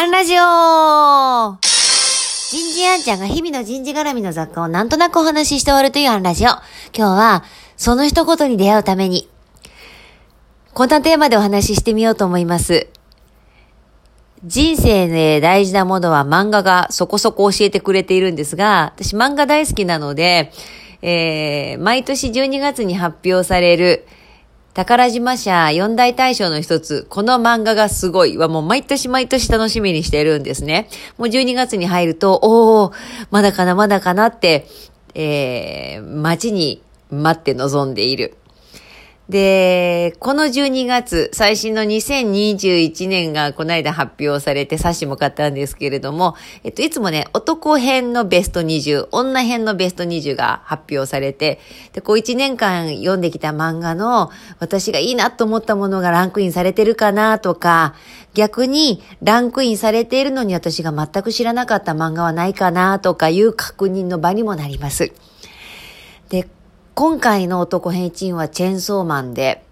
アンラジオ人事アンちゃんが日々の人事絡みの雑貨をなんとなくお話しして終わるというアンラジオ。今日は、その一言に出会うために、こんなテーマでお話ししてみようと思います。人生で大事なものは漫画がそこそこ教えてくれているんですが、私漫画大好きなので、えー、毎年12月に発表される、宝島社四大大賞の一つ、この漫画がすごいはもう毎年毎年楽しみにしてるんですね。もう12月に入ると、おお、まだかなまだかなって、えー、待ちに待って望んでいる。で、この12月、最新の2021年がこの間発表されて冊子も買ったんですけれども、えっと、いつもね、男編のベスト20、女編のベスト20が発表されて、で、こう1年間読んできた漫画の私がいいなと思ったものがランクインされてるかなとか、逆にランクインされているのに私が全く知らなかった漫画はないかなとかいう確認の場にもなります。で、今回の男編チームはチェーンソーマンで、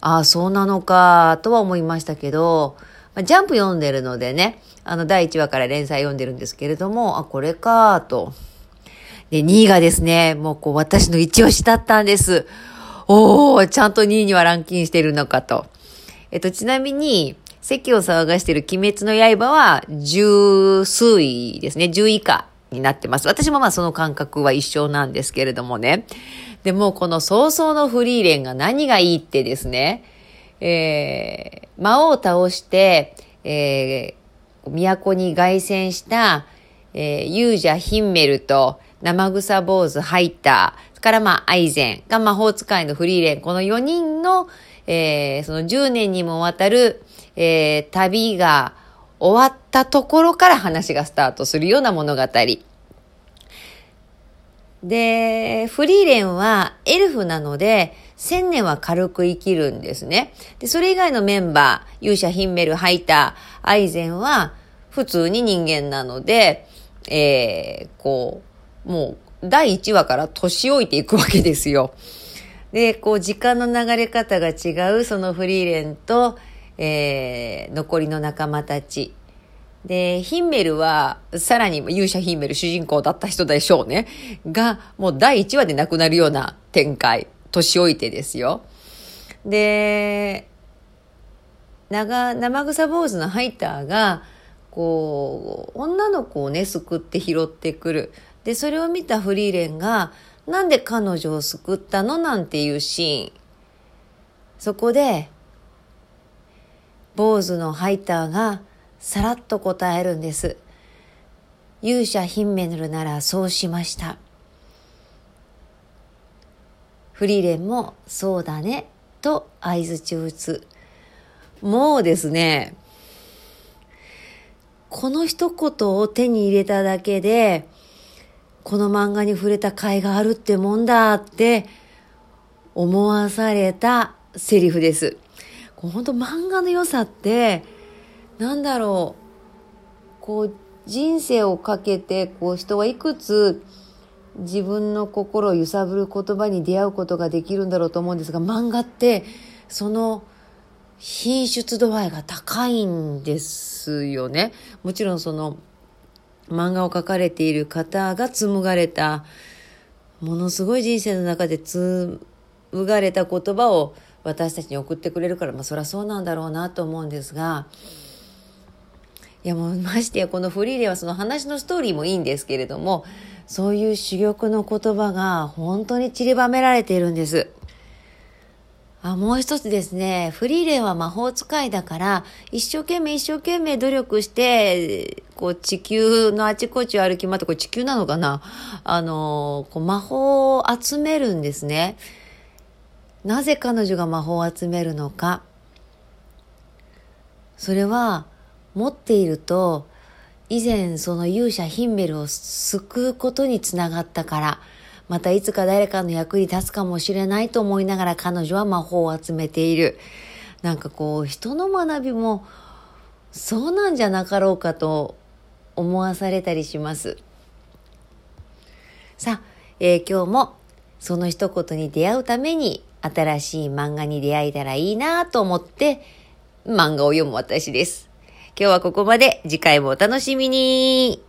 ああ、そうなのか、とは思いましたけど、ジャンプ読んでるのでね、あの、第1話から連載読んでるんですけれども、あ、これか、と。で、2位がですね、もうこう、私の一押しだったんです。おー、ちゃんと2位にはランキンしてるのかと。えっと、ちなみに、席を騒がしてる鬼滅の刃は十数位ですね。10位以下になってます。私もまあその感覚は一緒なんですけれどもね。でもこの早々のフリーレンが何がいいってですね、えー、魔王を倒して、えー、都に凱旋した、えー、勇者ヒンメルと生草坊主ハイター、それからまあアイゼンが魔法使いのフリーレン、この4人の、えー、その10年にもわたる、えー、旅が終わったところから話がスタートするような物語。で、フリーレンはエルフなので、千年は軽く生きるんですね。で、それ以外のメンバー、勇者ヒンメル、ハイター、アイゼンは普通に人間なので、えー、こう、もう第1話から年老いていくわけですよ。で、こう時間の流れ方が違うそのフリーレンと、えー、残りの仲間たち。で、ヒンメルは、さらに勇者ヒンメル主人公だった人でしょうね。が、もう第1話で亡くなるような展開。年老いてですよ。で、長、生草坊主のハイターが、こう、女の子をね、救って拾ってくる。で、それを見たフリーレンが、なんで彼女を救ったの？なんていうシーン。そこで、坊主のハイターが、さらっと答えるんです。勇者ヒンメヌルならそうしました。フリーレンもそうだねと合図中打つ。もうですね、この一言を手に入れただけで、この漫画に触れた甲斐があるってもんだって思わされたセリフです。本当漫画の良さって、なんだろう、こう、人生をかけて、こう、人はいくつ自分の心を揺さぶる言葉に出会うことができるんだろうと思うんですが、漫画って、その、品質度合いが高いんですよね。もちろんその、漫画を描かれている方が紡がれた、ものすごい人生の中で紡がれた言葉を私たちに送ってくれるから、まあそりゃそうなんだろうなと思うんですが、いやもうましてやこのフリーではその話のストーリーもいいんですけれども、そういう珠玉の言葉が本当に散りばめられているんです。あもう一つですね、フリーレンは魔法使いだから、一生懸命一生懸命努力して、こう地球のあちこちを歩き回って、これ地球なのかな？あの、こう魔法を集めるんですね。なぜ彼女が魔法を集めるのか。それは、持っていると以前その勇者ヒンメルを救うことにつながったからまたいつか誰かの役に立つかもしれないと思いながら彼女は魔法を集めているなんかこう人の学びもそうなんじゃなかろうかと思わされたりしますさあ、えー、今日もその一言に出会うために新しい漫画に出会えたらいいなと思って漫画を読む私です今日はここまで。次回もお楽しみに。